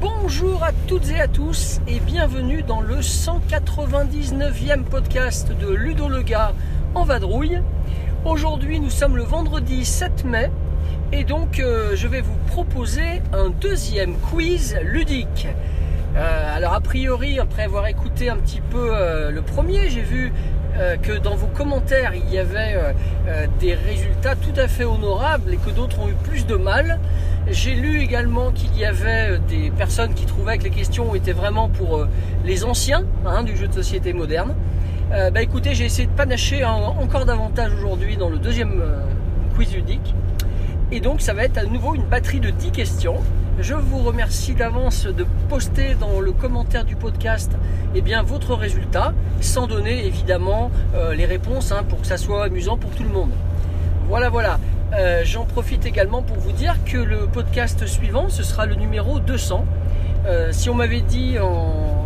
Bonjour à toutes et à tous et bienvenue dans le 199e podcast de Ludo le gars en vadrouille. Aujourd'hui nous sommes le vendredi 7 mai et donc euh, je vais vous proposer un deuxième quiz ludique. Euh, alors a priori après avoir écouté un petit peu euh, le premier j'ai vu que dans vos commentaires il y avait des résultats tout à fait honorables et que d'autres ont eu plus de mal. J'ai lu également qu'il y avait des personnes qui trouvaient que les questions étaient vraiment pour les anciens hein, du jeu de société moderne. Euh, bah écoutez, j'ai essayé de panacher en- encore davantage aujourd'hui dans le deuxième euh, quiz ludique. Et donc ça va être à nouveau une batterie de 10 questions. Je vous remercie d'avance de poster dans le commentaire du podcast eh bien, votre résultat, sans donner évidemment euh, les réponses hein, pour que ça soit amusant pour tout le monde. Voilà, voilà. J'en profite également pour vous dire que le podcast suivant, ce sera le numéro 200. Euh, si on m'avait dit en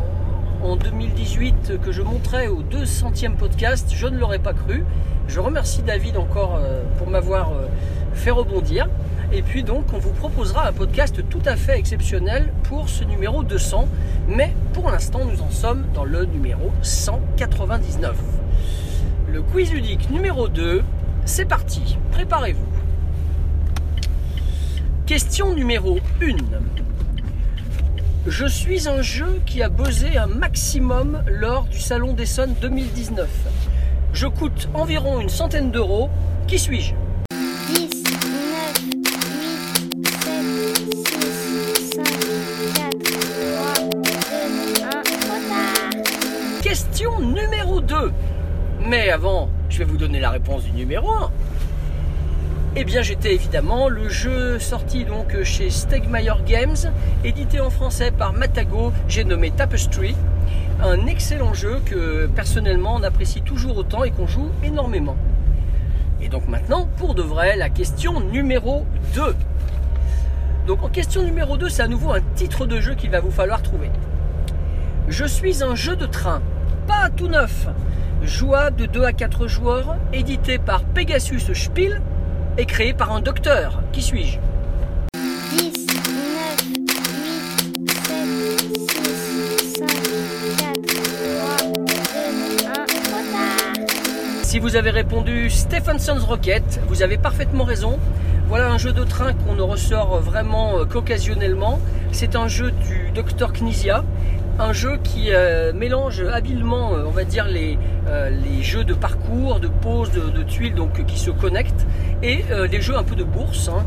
2018 que je monterais au 200e podcast, je ne l'aurais pas cru. Je remercie David encore euh, pour m'avoir euh, fait rebondir. Et puis donc, on vous proposera un podcast tout à fait exceptionnel pour ce numéro 200. Mais pour l'instant, nous en sommes dans le numéro 199. Le quiz ludique numéro 2, c'est parti. Préparez-vous. Question numéro 1. Je suis un jeu qui a buzzé un maximum lors du Salon d'Essonne 2019. Je coûte environ une centaine d'euros. Qui suis-je? 10, 9, 8, 7, 6, 5, 4, 3, 2, 1, trop tard. Question numéro 2. Mais avant, je vais vous donner la réponse du numéro 1. Eh bien, j'étais évidemment le jeu sorti donc chez Stegmaier Games, édité en français par Matago, j'ai nommé Tapestry. Un excellent jeu que personnellement on apprécie toujours autant et qu'on joue énormément. Et donc maintenant, pour de vrai, la question numéro 2. Donc en question numéro 2, c'est à nouveau un titre de jeu qu'il va vous falloir trouver. Je suis un jeu de train, pas tout neuf, jouable de 2 à 4 joueurs, édité par Pegasus Spiel et créé par un docteur. Qui suis-je? 10, 9, 8, 7, 6, 5, 4, 3, 2, 1, trop tard. Si vous avez répondu Stephenson's Rocket, vous avez parfaitement raison. Voilà un jeu de train qu'on ne ressort vraiment qu'occasionnellement. C'est un jeu du docteur Knizia. Un jeu qui euh, mélange habilement, euh, on va dire, les, euh, les jeux de parcours, de pose, de, tuiles, donc qui se connectent, et euh, les jeux un peu de bourse. hein.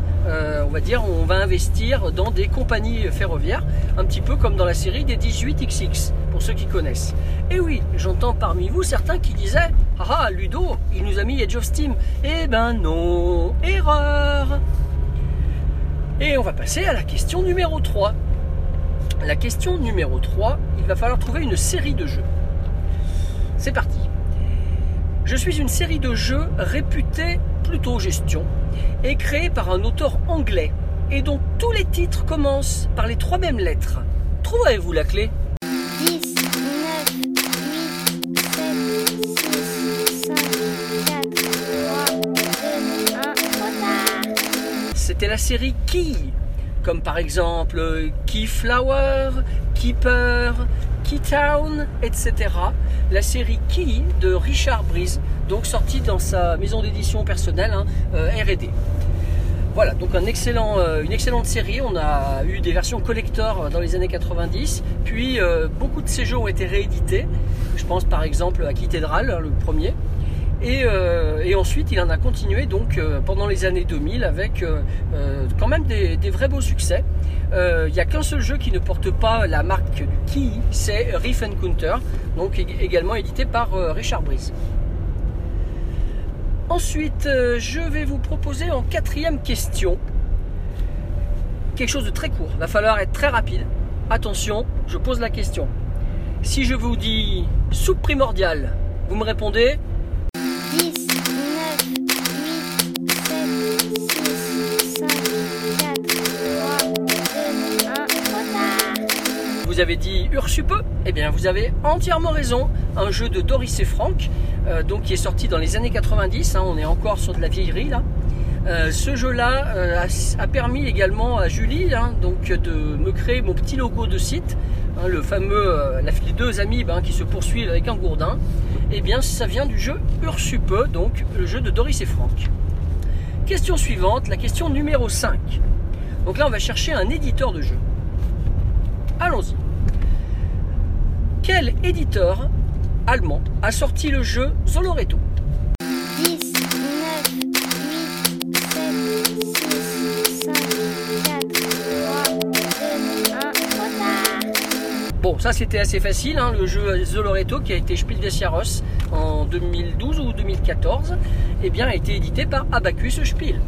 On va dire, on va investir dans des compagnies ferroviaires, un petit peu comme dans la série des 18XX, pour ceux qui connaissent. Et oui, j'entends parmi vous certains qui disaient Ah ah, Ludo, il nous a mis Edge of Steam. Eh ben non, erreur Et on va passer à la question numéro 3. La question numéro 3, il va falloir trouver une série de jeux. C'est parti. Je suis une série de jeux réputée plutôt gestion et créée par un auteur anglais et dont tous les titres commencent par les trois mêmes lettres. Trouverez-vous la clé? 10, 9, 8, 7, 6, 5, 4, 3, 2, 1, trop tard. C'était la série Key, comme par exemple Keyflower, Keeper, Keytown, etc. La série Key de Richard Breeze, donc sortie dans sa maison d'édition personnelle, hein, euh, R&D. Voilà, donc euh, une excellente série. On a eu des versions collector dans les années 90, puis euh, beaucoup de ces jeux ont été réédités. Je pense par exemple à Cathedral, hein, le premier. Et, euh, et ensuite, il en a continué donc euh, pendant les années 2000 avec euh, quand même des, vrais beaux succès. Il n'y a qu'un seul jeu qui ne porte pas la marque du Key, c'est Riff Counter, donc ég- également édité par Richard Breeze. Ensuite, je vais vous proposer en quatrième question quelque chose de très court. Il va falloir être très rapide. Attention, je pose la question. Si je vous dis soupe primordiale, vous me répondez vous avez dit Ursupe Eh bien, vous avez entièrement raison. Un jeu de Doris et Franck, euh, donc qui est sorti dans les années 90. hein, on est encore sur de la vieillerie là. Euh, ce jeu-là euh, a, permis également à Julie hein, donc de me créer mon petit logo de site, hein, le fameux, la- les deux amibes qui se poursuivent avec un gourdin. Eh bien, ça vient du jeu Ursupe, donc le jeu de Doris et Franck. Question suivante, la question numéro 5. Donc là, on va chercher un éditeur de jeu. Allons-y. Quel éditeur allemand a sorti le jeu Zoloreto 10, 9, 8, 7, 6, 5, 4, 3, 2, 1, trop. Bon, ça c'était assez facile, hein, le jeu Zoloreto qui a été Spiel des Jahres en 2012 ou 2014, eh bien, a été édité par Abacus Spiel.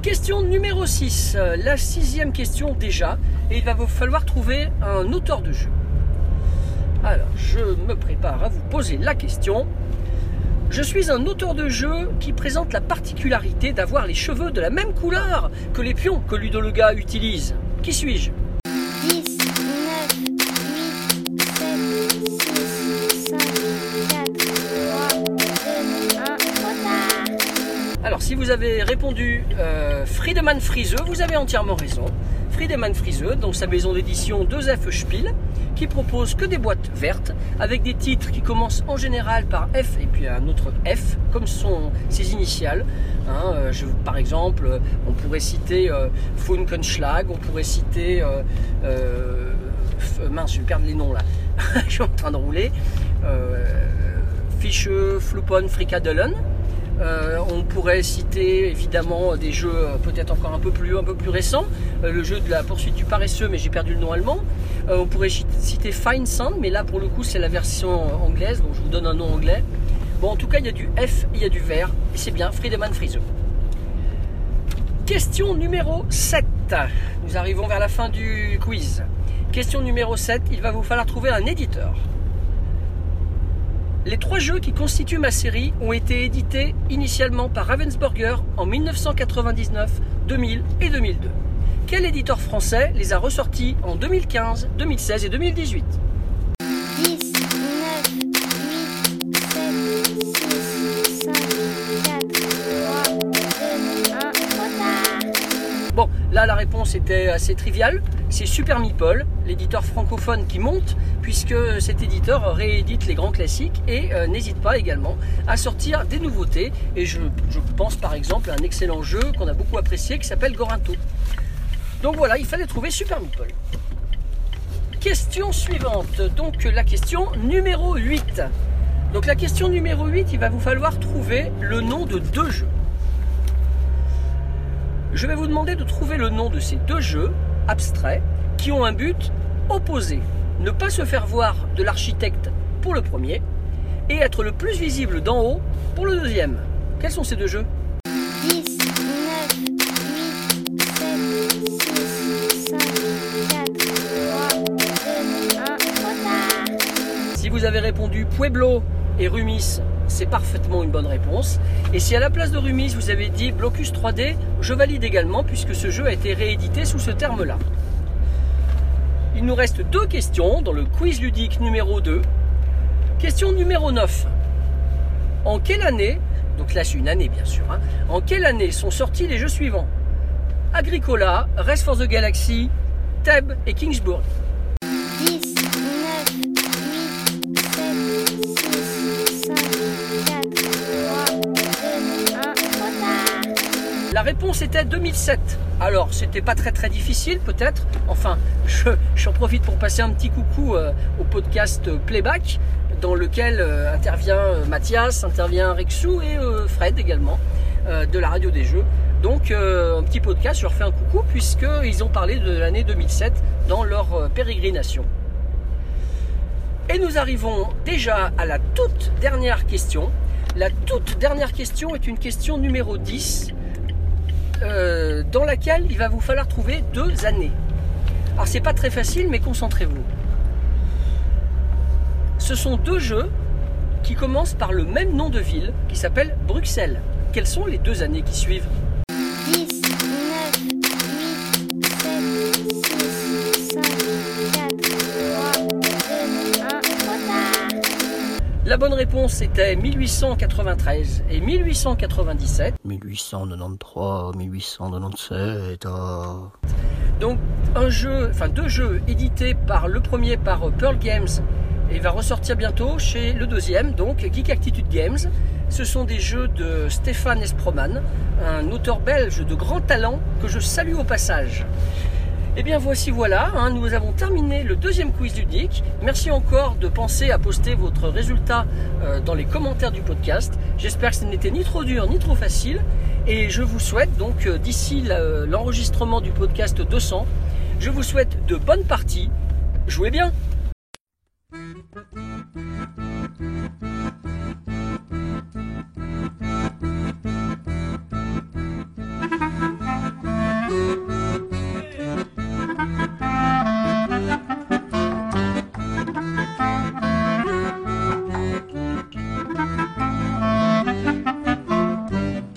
Question numéro 6, euh, la sixième question déjà, et il va vous falloir trouver un auteur de jeu. Alors, je me prépare à vous poser la question. Je suis un auteur de jeu qui présente la particularité d'avoir les cheveux de la même couleur que les pions que Ludo le gars utilise. Qui suis-je? 10, 9, 8, 7, 6, 5, 4, 3, 2, 1, trop. Alors, si vous avez répondu euh, Friedemann Friese, vous avez entièrement raison. Friedemann Friese, donc sa maison d'édition 2F Spiel, qui propose que des boîtes vertes avec des titres qui commencent en général par F et puis un autre F, comme sont ses initiales. Hein, euh, par exemple, euh, on pourrait citer euh, Funkenschlag, on pourrait citer. euh, mince, je perdre les noms là. je suis en train de rouler. Fische, Fluppon, Frikadellen. Euh, on pourrait citer évidemment des jeux euh, peut-être encore un peu plus, un récents. Euh, le jeu de la poursuite du paresseux, mais j'ai perdu le nom allemand. On pourrait citer Fine Sand, mais là pour le coup c'est la version anglaise, donc je vous donne un nom anglais. Bon, en tout cas, il y a du F, il y a du vert, et c'est bien Friedemann Friese. Question numéro 7. Nous arrivons vers la fin du quiz. Question numéro 7, il va vous falloir trouver un éditeur. Les trois jeux qui constituent ma série ont été édités initialement par Ravensburger en 1999, 2000 et 2002. Quel éditeur français les a ressortis en 2015, 2016 et 2018 la réponse était assez triviale. C'est Super Meeple, l'éditeur francophone qui monte, puisque cet éditeur réédite les grands classiques et euh, n'hésite pas également à sortir des nouveautés. Et je, je pense par exemple à un excellent jeu qu'on a beaucoup apprécié qui s'appelle Gorinto. Donc voilà, il fallait trouver Super Meeple. Question suivante, donc la question numéro 8. Donc la question numéro 8, il va vous falloir trouver le nom de deux jeux. Je vais vous demander de trouver le nom de ces deux jeux abstraits qui ont un but opposé. Ne pas se faire voir de l'architecte pour le premier et être le plus visible d'en haut pour le deuxième. Quels sont ces deux jeux 10, 9, 8, 7, 6, 5, 4, 3, 2, 1, trop tard. Si vous avez répondu Pueblo et Rumis, c'est parfaitement une bonne réponse. Et si à la place de Rumis, vous avez dit Blocus 3D, je valide également puisque ce jeu a été réédité sous ce terme-là. Il nous reste deux questions dans le quiz ludique numéro 2. Question numéro 9. En quelle année, donc là c'est une année bien sûr, hein, en quelle année sont sortis les jeux suivants? Agricola, Race for the Galaxy, Theb et Kingsburg réponse était 2007. Alors, c'était pas très très difficile peut-être. Enfin, je, j'en profite pour passer un petit coucou euh, au podcast Playback, dans lequel euh, intervient euh, Mathias, intervient Rexou et Fred également, de la radio des jeux. Donc, un petit podcast, je leur fais un coucou, puisqu'ils ont parlé de l'année 2007 dans leur pérégrination. Et nous arrivons déjà à la toute dernière question. La toute dernière question est une question numéro 10 euh, dans laquelle il va vous falloir trouver deux années. Alors c'est pas très facile, mais concentrez-vous. Ce sont deux jeux qui commencent par le même nom de ville, qui s'appelle Bruxelles. Quelles sont les deux années qui suivent? Bonne réponse était 1893 et 1897. 1893, 1897. ah. Donc un jeu, enfin deux jeux édités par le premier par Pearl Games et va ressortir bientôt chez le deuxième, donc Geek Attitude Games. Ce sont des jeux de Stéphane Esproman, un auteur belge de grand talent que je salue au passage. Et bien voici voilà, hein, nous avons terminé le deuxième quiz ludique. Merci encore de penser à poster votre résultat euh, dans les commentaires du podcast. J'espère que ce n'était ni trop dur ni trop facile. Et je vous souhaite donc euh, d'ici la- l'enregistrement du podcast 200, je vous souhaite de bonnes parties. Jouez bien